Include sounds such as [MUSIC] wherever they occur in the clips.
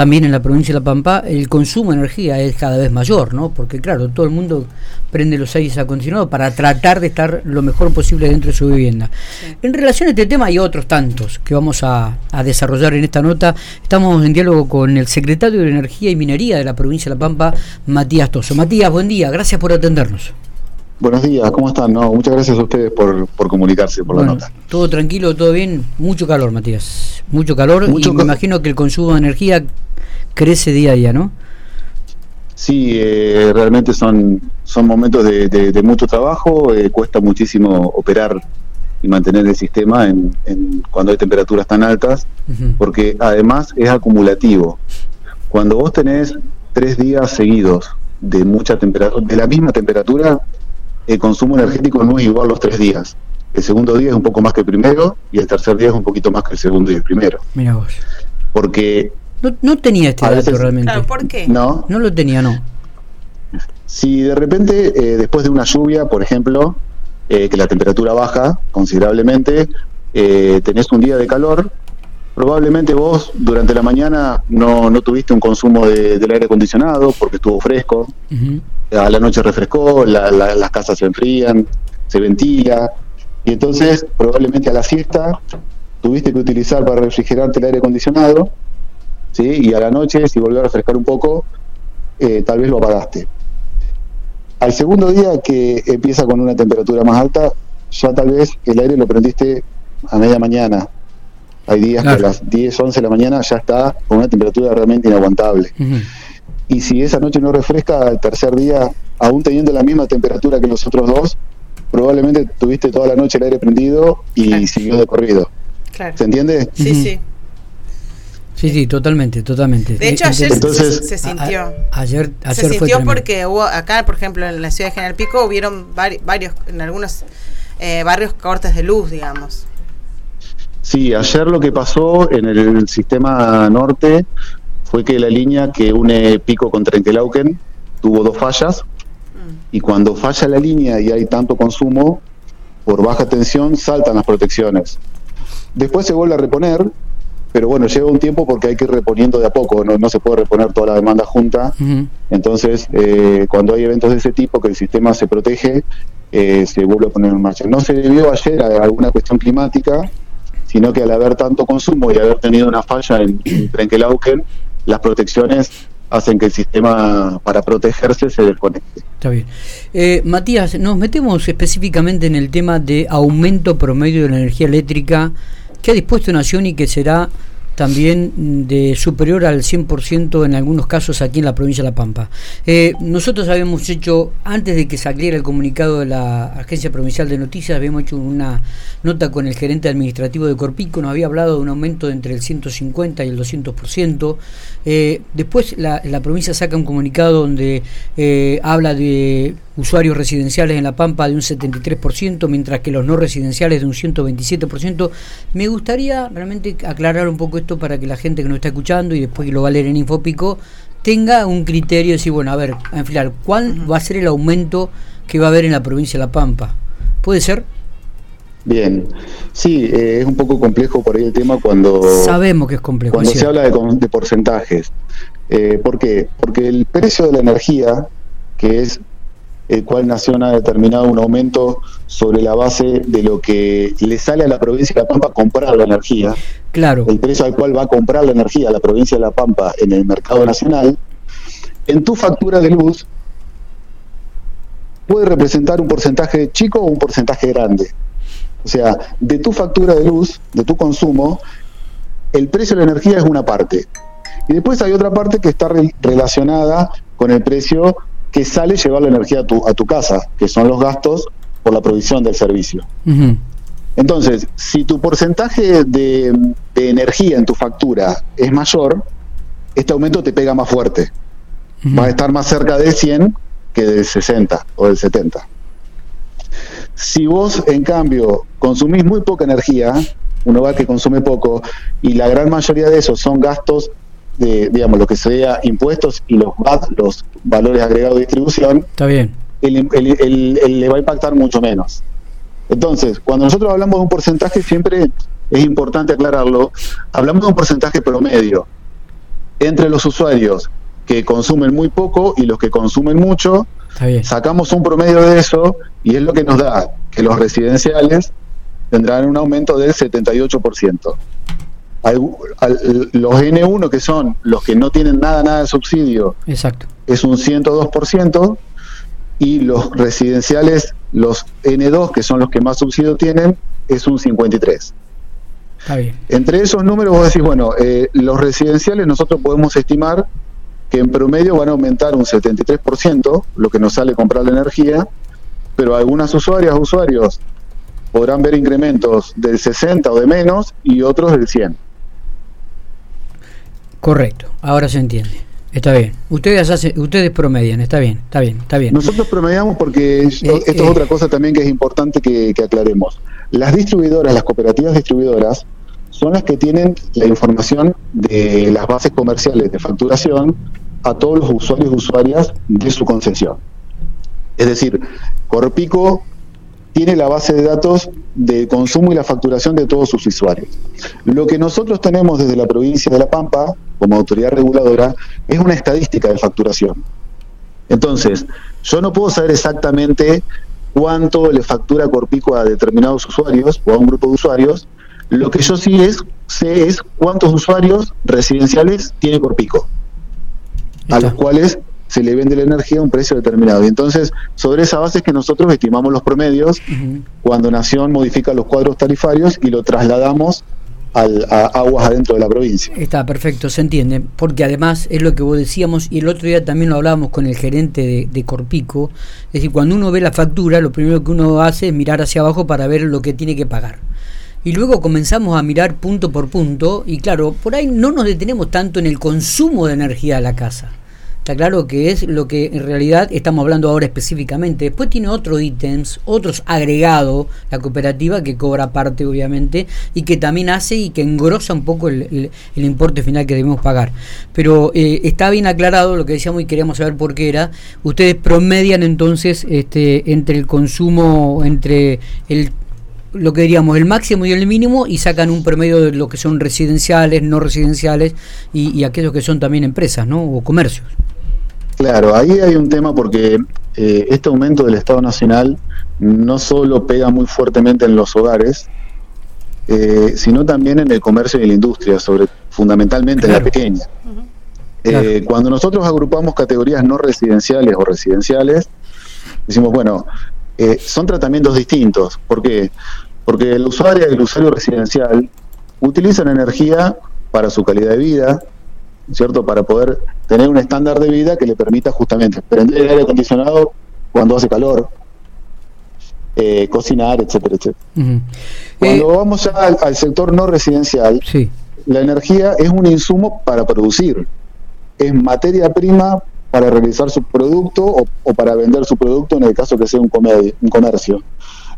también en la provincia de La Pampa, el consumo de energía es cada vez mayor, ¿no? Porque claro, todo el mundo prende los aires acondicionados para tratar de estar lo mejor posible dentro de su vivienda. En relación a este tema hay otros tantos que vamos a, a, desarrollar en esta nota. Estamos en diálogo con el secretario de Energía y Minería de la provincia de La Pampa, Matías Toso. Matías, buen día, gracias por atendernos. Buenos días, ¿cómo están? No, muchas gracias a ustedes por, por comunicarse, por la nota. Todo tranquilo, todo bien. Mucho calor, Matías. Mucho calor y me imagino que el consumo de energía crece día a día, ¿no? Sí, eh, realmente son, son momentos de, mucho trabajo. Eh, cuesta muchísimo operar y mantener el sistema en, cuando hay temperaturas tan altas, porque además es acumulativo. Cuando vos tenés tres días seguidos de mucha temperatura, de la misma temperatura, el consumo energético no es igual los tres días. El segundo día es un poco más que el primero y el tercer día es un poquito más que el segundo y el primero. Mira vos. Porque... No, tenía este dato realmente. ¿Por qué? No. No lo tenía, no. Si de repente, eh, después de una lluvia, por ejemplo, eh, que la temperatura baja considerablemente, eh, tenés un día de calor, probablemente vos durante la mañana no, no tuviste un consumo del aire acondicionado porque estuvo fresco, a la noche refrescó, las casas se enfrían, se ventila, y entonces probablemente a la siesta tuviste que utilizar para refrigerarte el aire acondicionado, ¿sí? y a la noche, si volvió a refrescar un poco, eh, tal vez lo apagaste. Al segundo día que empieza con una temperatura más alta, ya tal vez el aire lo prendiste a media mañana. Hay días que a las 10, 11 de la mañana ya está con una temperatura realmente inaguantable y si esa noche no refresca, al tercer día, aún teniendo la misma temperatura que los otros dos, probablemente tuviste toda la noche el aire prendido y siguió de corrido. ¿Se entiende? Sí, sí. Sí, sí, totalmente, totalmente. De hecho, ayer se, sintió. ayer, se sintió porque hubo acá, por ejemplo, en la ciudad de General Pico, hubieron varios, en algunos eh, barrios cortes de luz, digamos. Sí, ayer lo que pasó en el sistema norte fue que la línea que une Pico con Trenquelauquen tuvo dos fallas mm. y cuando falla la línea y hay tanto consumo, por baja tensión saltan las protecciones. Después se vuelve a reponer, pero bueno, lleva un tiempo porque hay que ir reponiendo de a poco, no, se puede reponer toda la demanda junta. Entonces, eh, cuando hay eventos de ese tipo, que el sistema se protege, eh, se vuelve a poner en marcha. No se debió ayer a alguna cuestión climática, sino que al haber tanto consumo y haber tenido una falla en, en Trenquelauquen, las protecciones hacen que el sistema para protegerse se desconecte. Está bien. Eh, Matías, nos metemos específicamente en el tema de aumento promedio de la energía eléctrica que ha dispuesto Nación y que será también de superior al 100% en algunos casos aquí en la provincia de La Pampa. Eh, nosotros habíamos hecho, antes de que saliera el comunicado de la Agencia Provincial de Noticias, habíamos hecho una nota con el gerente administrativo de Corpico, nos había hablado de un aumento de entre el 150 y el 200%. Eh, después la, provincia saca un comunicado donde eh, habla de usuarios residenciales en La Pampa de un 73%, mientras que los no residenciales de un 127%. Me gustaría realmente aclarar un poco esto para que la gente que nos está escuchando y después que lo va a leer en Infopico tenga un criterio de decir, bueno, a ver, a enfilar, ¿cuál va a ser el aumento que va a haber en la provincia de La Pampa? ¿Puede ser? Bien, sí, eh, es un poco complejo por ahí el tema cuando... Sabemos que es complejo. Cuando se habla de, porcentajes. Eh, ¿Por qué? Porque el precio de la energía, que es el cual Nación ha determinado un aumento sobre la base de lo que le sale a la provincia de La Pampa comprar la energía. Claro. El precio al cual va a comprar la energía a la provincia de La Pampa en el mercado nacional. En tu factura de luz puede representar un porcentaje chico o un porcentaje grande. O sea, de tu factura de luz, de tu consumo, el precio de la energía es una parte. Y después hay otra parte que está relacionada con el precio que sale llevar la energía a tu, a tu casa, que son los gastos por la provisión del servicio. Entonces, si tu porcentaje de, energía en tu factura es mayor, este aumento te pega más fuerte. Va a estar más cerca de 100 que del 60 o del 70. Si vos, en cambio, consumís muy poca energía, un hogar que consume poco, y la gran mayoría de esos son gastos de, digamos, lo que sea impuestos y los VAT, los valores agregados de distribución, Está bien. le va a impactar mucho menos. Entonces, cuando nosotros hablamos de un porcentaje, siempre es importante aclararlo, hablamos de un porcentaje promedio. entre los usuarios que consumen muy poco y los que consumen mucho, sacamos un promedio de eso y es lo que nos da que los residenciales tendrán un aumento del 78%. Los N1, que son los que no tienen nada, nada de subsidio, Exacto. es un 102%, y los residenciales, los N2, que son los que más subsidio tienen, es un 53%. Entre esos números vos decís, bueno, eh, los residenciales nosotros podemos estimar que en promedio van a aumentar un 73%, lo que nos sale comprar la energía, pero algunas usuarias usuarios podrán ver incrementos del 60 o de menos y otros del 100. Correcto, ahora se entiende. Está bien. Ustedes hacen, ustedes promedian, está bien, está bien, está bien. Nosotros promediamos porque esto, eh, es eh. otra cosa también que es importante que, aclaremos. Las distribuidoras, las cooperativas distribuidoras, son las que tienen la información de las bases comerciales de facturación a todos los usuarios y usuarias de su concesión. Es decir, Corpico tiene la base de datos de consumo y la facturación de todos sus usuarios. Lo que nosotros tenemos desde la provincia de La Pampa, como autoridad reguladora, es una estadística de facturación. Entonces, yo no puedo saber exactamente cuánto le factura Corpico a determinados usuarios o a un grupo de usuarios. Lo que yo sí es, sé es cuántos usuarios residenciales tiene Corpico, a los cuales se le vende la energía a un precio determinado. Y entonces, sobre esa base es que nosotros estimamos los promedios cuando Nación modifica los cuadros tarifarios y lo trasladamos al, a aguas adentro de la provincia. Está perfecto, se entiende, porque además es lo que vos decíamos y el otro día también lo hablábamos con el gerente de, de, Corpico, es decir, cuando uno ve la factura, lo primero que uno hace es mirar hacia abajo para ver lo que tiene que pagar. Y luego comenzamos a mirar punto por punto y claro, por ahí no nos detenemos tanto en el consumo de energía de la casa Está claro que es lo que en realidad estamos hablando ahora específicamente. Después tiene otros ítems, otros agregados, la cooperativa que cobra parte obviamente y que también hace y que engrosa un poco el, importe final que debemos pagar. Pero eh, está bien aclarado lo que decíamos y queríamos saber por qué era. Ustedes promedian entonces este, entre el consumo, entre el lo que diríamos el máximo y el mínimo y sacan un promedio de lo que son residenciales, no residenciales y, y aquellos que son también empresas ¿no? o comercios. Claro, ahí hay un tema porque eh, este aumento del Estado Nacional no solo pega muy fuertemente en los hogares, eh, sino también en el comercio y la industria, sobre fundamentalmente en la pequeña. Eh, cuando nosotros agrupamos categorías no residenciales o residenciales, decimos, bueno, son tratamientos distintos. ¿Por qué? Porque el usuario y el usuario residencial utilizan energía para su calidad de vida, ¿cierto? Para poder tener un estándar de vida que le permita justamente prender el aire acondicionado cuando hace calor, eh, cocinar, etcétera, etcétera. Cuando eh, vamos al, sector no residencial, la energía es un insumo para producir, es materia prima para realizar su producto o, para vender su producto en el caso que sea un, un comercio.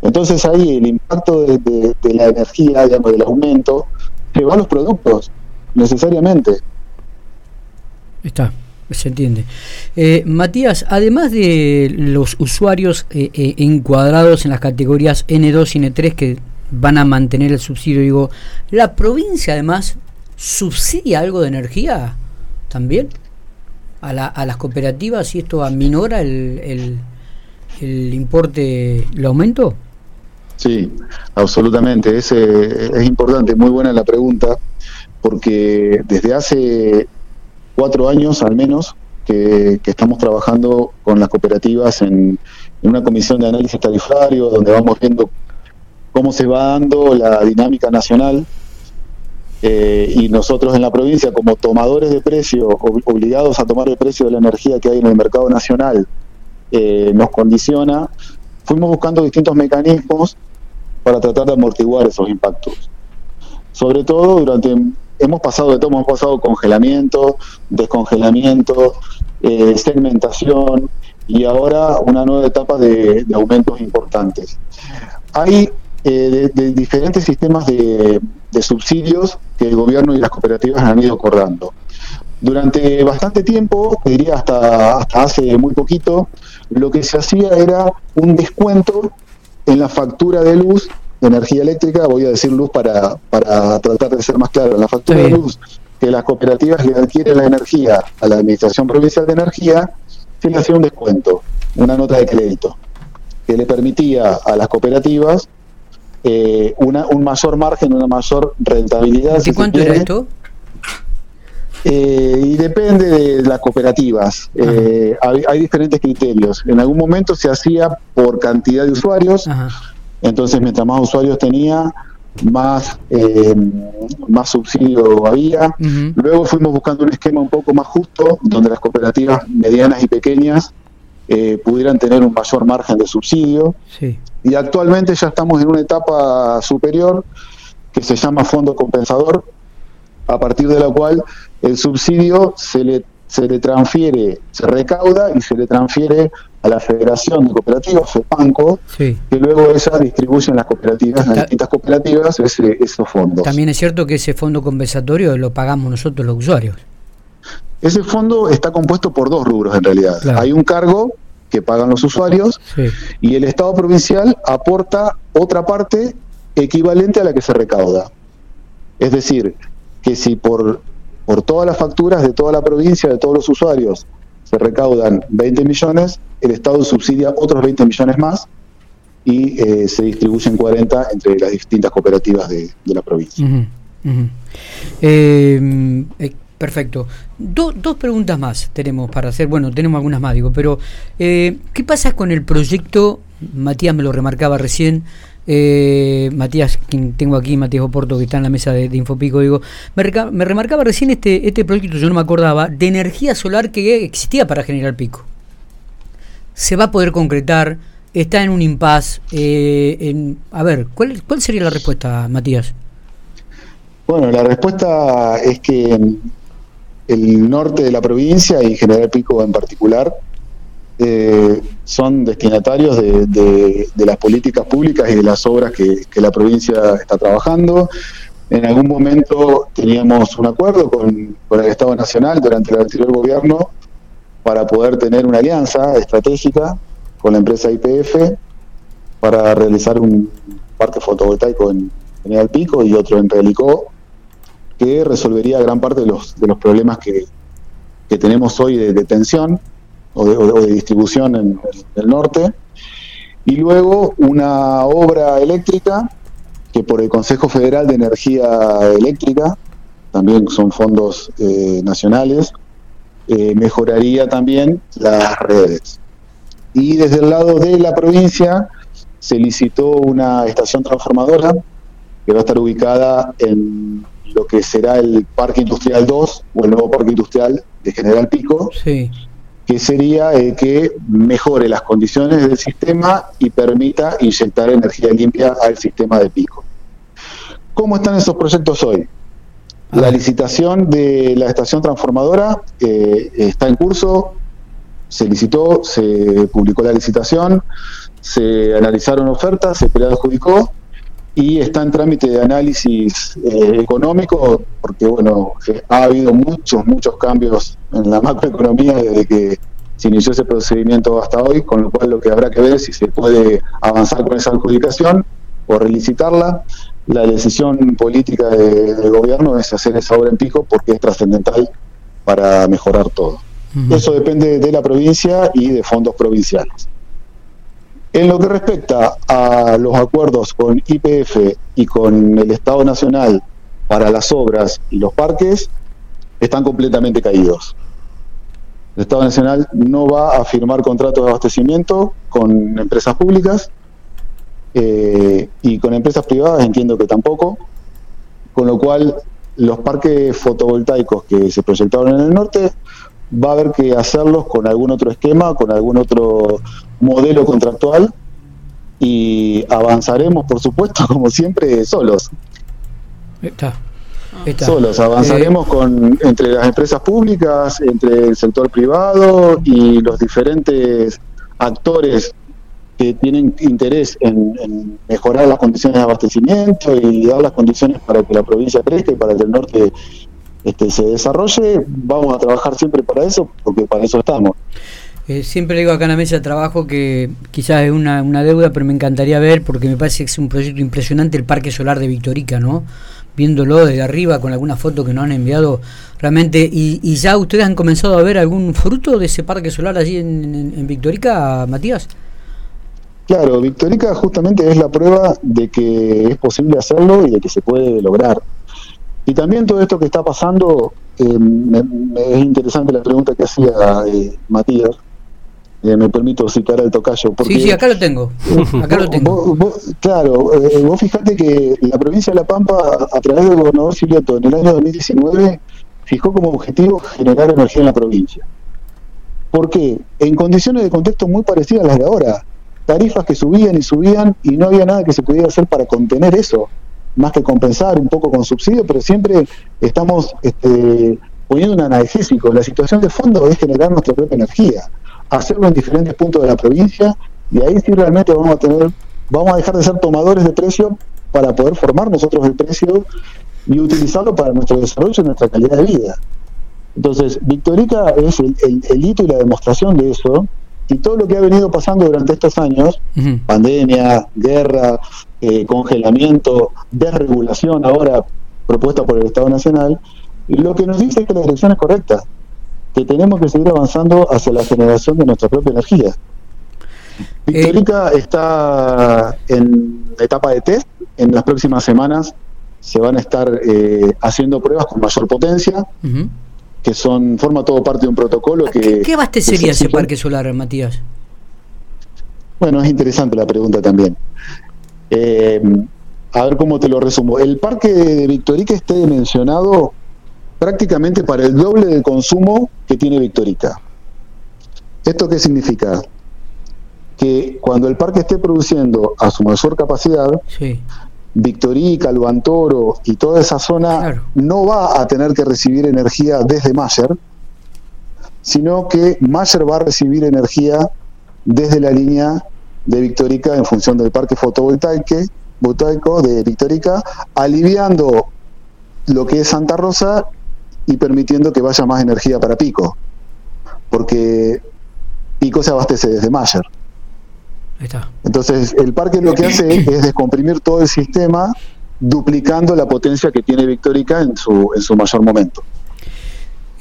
Entonces ahí el impacto de, de la energía, digamos, del aumento, se va a los productos, necesariamente. Está, se entiende. Eh, Matías, además de los usuarios eh, eh, encuadrados en las categorías N2 y N3 que van a mantener el subsidio, digo, ¿la provincia además subsidia algo de energía también? A, la, a las cooperativas y esto aminora el importe, el aumento? Sí, absolutamente. Es, es importante, muy buena la pregunta, porque desde hace cuatro años al menos que, estamos trabajando con las cooperativas en, una comisión de análisis tarifario donde vamos viendo cómo se va dando la dinámica nacional eh, y nosotros en la provincia como tomadores de precio, obligados a tomar el precio de la energía que hay en el mercado nacional, eh, nos condiciona, fuimos buscando distintos mecanismos para tratar de amortiguar esos impactos. Sobre todo durante hemos pasado de todo, hemos pasado congelamiento, descongelamiento, eh, segmentación y ahora una nueva etapa de, aumentos importantes. Hay eh, de, diferentes sistemas de, subsidios que el gobierno y las cooperativas han ido acordando. Durante bastante tiempo, diría hasta, hasta hace muy poquito, lo que se hacía era un descuento en la factura de luz energía eléctrica, voy a decir luz para, para tratar de ser más claro, la factura de luz que las cooperativas le adquieren la energía a la Administración Provincial de Energía, se le hacía un descuento, una nota de crédito, que le permitía a las cooperativas eh, una, un mayor margen, una mayor rentabilidad. ¿Y cuánto era esto? Eh, y depende de las cooperativas. Eh, hay, diferentes criterios. En algún momento se hacía por cantidad de usuarios. Entonces, mientras más usuarios tenía, más, eh, más subsidio había. Luego fuimos buscando un esquema un poco más justo, donde las cooperativas medianas y pequeñas pudieran tener un mayor margen de subsidio. Y actualmente ya estamos en una etapa superior que se llama fondo compensador, a partir de la cual el subsidio se le, se le transfiere, se recauda y se le transfiere a la Federación de Cooperativas, FEPANCO, que luego ella distribuye en las cooperativas, las distintas cooperativas, ese, esos fondos. También es cierto que ese fondo compensatorio lo pagamos nosotros los usuarios. Ese fondo está compuesto por dos rubros en realidad. Hay un cargo que pagan los usuarios y el Estado provincial aporta otra parte equivalente a la que se recauda. Es decir, que si por por todas las facturas de toda la provincia, de todos los usuarios, se recaudan 20 millones, el Estado subsidia otros 20 millones más y eh, se distribuyen 40 entre las distintas cooperativas de, la provincia. Eh, eh, perfecto. dos preguntas más tenemos para hacer. Bueno, tenemos algunas más, digo, pero ¿qué pasa con el proyecto? Matías me lo remarcaba recién eh, Matías, quien tengo aquí, Matías Oporto, que está en la mesa de, Infopico, digo, me, remarcaba recién este, este proyecto, yo no me acordaba, de energía solar que existía para General Pico. ¿Se va a poder concretar? ¿Está en un impas? Eh, a ver, ¿cuál, ¿cuál sería la respuesta, Matías? Bueno, la respuesta es que el norte de la provincia y General Pico en particular eh, son destinatarios de, las políticas públicas y de las obras que, la provincia está trabajando. En algún momento teníamos un acuerdo con, el Estado Nacional durante el anterior gobierno para poder tener una alianza estratégica con la empresa IPF para realizar un parque fotovoltaico en General Pico y otro en Pelicó, que resolvería gran parte de los, de los problemas que, tenemos hoy de, de tensión o de, distribución en, el norte, y luego una obra eléctrica que por el Consejo Federal de Energía Eléctrica, también son fondos eh, nacionales, eh, mejoraría también las redes. Y desde el lado de la provincia se licitó una estación transformadora que va a estar ubicada en lo que será el Parque Industrial 2 o el nuevo Parque Industrial de General Pico, sí que sería eh, que mejore las condiciones del sistema y permita inyectar energía limpia al sistema de pico. ¿Cómo están esos proyectos hoy? La licitación de la estación transformadora eh, está en curso, se licitó, se publicó la licitación, se analizaron ofertas, se preadjudicó y está en trámite de análisis eh, económico porque bueno eh, ha habido muchos muchos cambios en la macroeconomía desde que se inició ese procedimiento hasta hoy con lo cual lo que habrá que ver es si se puede avanzar con esa adjudicación o relicitarla. La decisión política del gobierno es hacer esa obra en pico porque es trascendental para mejorar todo. Eso depende de la provincia y de fondos provinciales en lo que respecta a los acuerdos con IPF y con el Estado Nacional para las obras y los parques, están completamente caídos. El Estado Nacional no va a firmar contratos de abastecimiento con empresas públicas eh, y con empresas privadas entiendo que tampoco, con lo cual los parques fotovoltaicos que se proyectaron en el norte va a haber que hacerlos con algún otro esquema, con algún otro modelo contractual y avanzaremos, por supuesto, [LAUGHS] como siempre, solos. Está. Solos, avanzaremos eh, con entre las empresas públicas, entre el sector privado y los diferentes actores que tienen interés en, mejorar las condiciones de abastecimiento y dar las condiciones para que la provincia crezca y para que el norte este, se desarrolle, vamos a trabajar siempre para eso, porque para eso estamos. Eh, siempre digo acá en la mesa de trabajo que quizás es una, una, deuda, pero me encantaría ver, porque me parece que es un proyecto impresionante el Parque Solar de Victorica, ¿no? viéndolo desde arriba con alguna foto que nos han enviado realmente. ¿Y, ya ustedes han comenzado a ver algún fruto de ese parque solar allí en, en, Victorica, Matías? Claro, Victorica justamente es la prueba de que es posible hacerlo y de que se puede lograr. Y también todo esto que está pasando, eh, es interesante la pregunta que hacía eh, Matías, eh, me permito citar al tocayo. Porque, sí, sí, acá lo tengo. [LAUGHS] Acá lo tengo. claro, eh, vos fijate que la provincia de La Pampa, a través del gobernador Silioto, en el año 2019, fijó como objetivo generar energía en la provincia. ¿Por qué? En condiciones de contexto muy parecidas a las de ahora. Tarifas que subían y subían y no había nada que se pudiera hacer para contener eso, más que compensar un poco con subsidio, pero siempre estamos este, poniendo un analgésico. La situación de fondo es generar nuestra propia energía hacerlo en diferentes puntos de la provincia y ahí sí realmente vamos a tener, vamos a dejar de ser tomadores de precio para poder formar nosotros el precio y utilizarlo para nuestro desarrollo y nuestra calidad de vida. Entonces, Victorica es el, hito y la demostración de eso, y todo lo que ha venido pasando durante estos años, pandemia, guerra, eh, congelamiento, desregulación ahora propuesta por el Estado Nacional, lo que nos dice es que la dirección es correcta que tenemos que seguir avanzando hacia la generación de nuestra propia energía. Victorica está en etapa de test. En las próximas semanas se van a estar eh, haciendo pruebas con mayor potencia, que son forma todo parte de un protocolo que... ¿Qué abastecería ese parque solar, Matías? Bueno, es interesante la pregunta también. Eh, a ver cómo te lo resumo. El parque de Victorica está dimensionado prácticamente para el doble de consumo que tiene Victorica. ¿Esto qué significa? Que cuando el parque esté produciendo a su mayor capacidad, Victorica, Luantoro y toda esa zona no va a tener que recibir energía desde Mayer, sino que Mayer va a recibir energía desde la línea de Victorica en función del parque fotovoltaico de Victorica, aliviando lo que es Santa Rosa y permitiendo que vaya más energía para Pico, porque Pico se abastece desde Mayer. Entonces, el parque lo que hace es descomprimir todo el sistema, duplicando la potencia que tiene Victorica en su, en su mayor momento.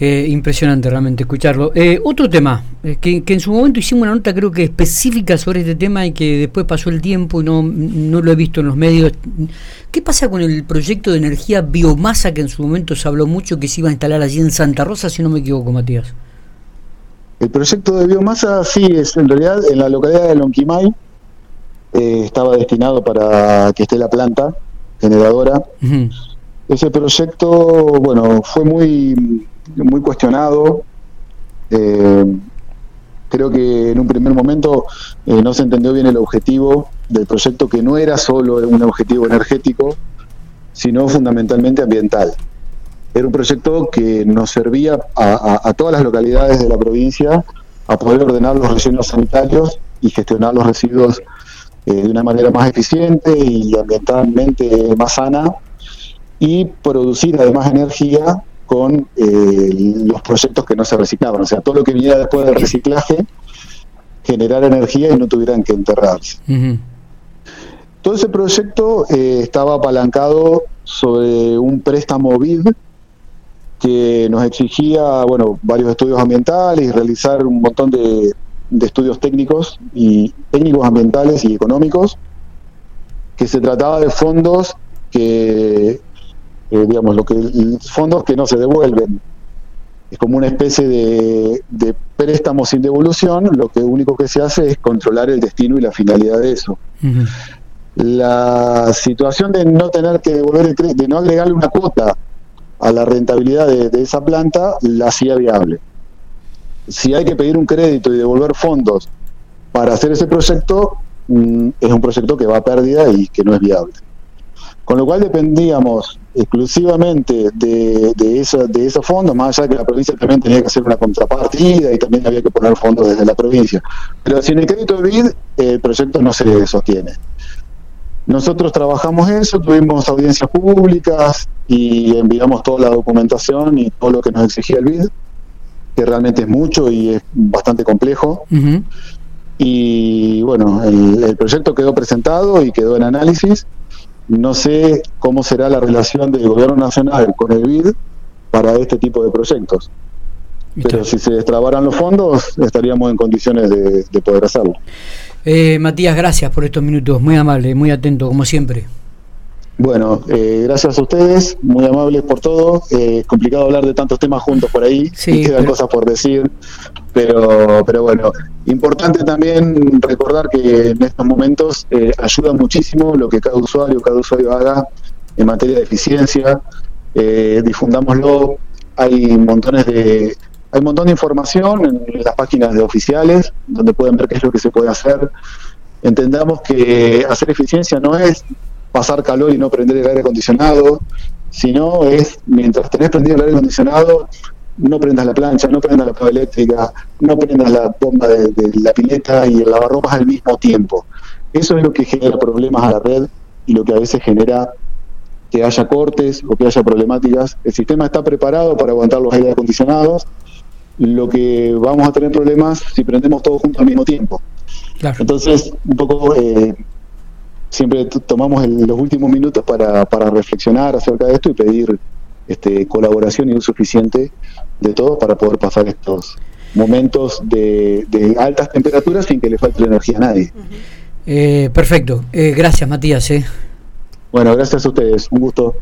Eh, impresionante realmente escucharlo. Eh, otro tema, eh, que, en su momento hicimos una nota creo que específica sobre este tema y que después pasó el tiempo y no, no lo he visto en los medios. ¿Qué pasa con el proyecto de energía biomasa que en su momento se habló mucho que se iba a instalar allí en Santa Rosa, si no me equivoco, Matías? El proyecto de biomasa sí, es en realidad en la localidad de Lonquimay, estaba destinado para que esté la planta generadora. Ese proyecto, bueno, fue muy muy cuestionado. Eh, creo que en un primer momento eh, no se entendió bien el objetivo del proyecto, que no era solo un objetivo energético, sino fundamentalmente ambiental. Era un proyecto que nos servía a, todas las localidades de la provincia a poder ordenar los rellenos sanitarios y gestionar los residuos eh, de una manera más eficiente y ambientalmente más sana y producir además energía con eh, los proyectos que no se reciclaban. O sea, todo lo que viniera después del reciclaje, generar energía y no tuvieran que enterrarse. Todo ese proyecto eh, estaba apalancado sobre un préstamo BID que nos exigía, bueno, varios estudios ambientales y realizar un montón de, de estudios técnicos y técnicos ambientales y económicos, que se trataba de fondos que eh, digamos, lo que fondos que no se devuelven. Es como una especie de, de préstamo sin devolución, lo que único que se hace es controlar el destino y la finalidad de eso. La situación de no tener que devolver el crédito, de no agregarle una cuota a la rentabilidad de, esa planta, la hacía viable. Si hay que pedir un crédito y devolver fondos para hacer ese proyecto, mm, es un proyecto que va a pérdida y que no es viable. Con lo cual dependíamos exclusivamente de, de, de esos fondos, más allá de que la provincia también tenía que hacer una contrapartida y también había que poner fondos desde la provincia. Pero sin el crédito de BID, el proyecto no se sostiene. Nosotros trabajamos eso, tuvimos audiencias públicas y enviamos toda la documentación y todo lo que nos exigía el BID, que realmente es mucho y es bastante complejo. Y bueno, el proyecto quedó presentado y quedó en análisis no sé cómo será la relación del gobierno nacional con el BID para este tipo de proyectos. Pero si se destrabaran los fondos, estaríamos en condiciones de, poder hacerlo. Eh, Matías, gracias por estos minutos, muy amable, muy atento, como siempre. Bueno, eh, gracias a ustedes, muy amables por todo. Eh, es complicado hablar de tantos temas juntos por ahí, sí, quedan cosas por decir, pero, pero bueno, importante también recordar que en estos momentos ayuda muchísimo lo que cada usuario, cada usuario haga en materia de eficiencia, difundámoslo, hay montones de hay un montón de información en las páginas de oficiales donde pueden ver qué es lo que se puede hacer. Entendamos que hacer eficiencia no es pasar calor y no prender el aire acondicionado, sino es mientras tenés prendido el aire acondicionado, no prendas la plancha, no prendas la pava eléctrica, no prendas la bomba de, la pileta y el lavarropas al mismo tiempo. Eso es lo que genera problemas a la red y lo que a veces genera que haya cortes o que haya problemáticas. El sistema está preparado para aguantar los aire acondicionados, lo que vamos a tener problemas si prendemos todos juntos al mismo tiempo. Entonces, un poco eh, siempre tomamos los últimos minutos para, para reflexionar acerca de esto y pedir este, colaboración y un suficiente de todos para poder pasar estos momentos de, altas temperaturas sin que le falte la energía a nadie. Eh, perfecto, eh, gracias Matías. Bueno, gracias a ustedes, un gusto.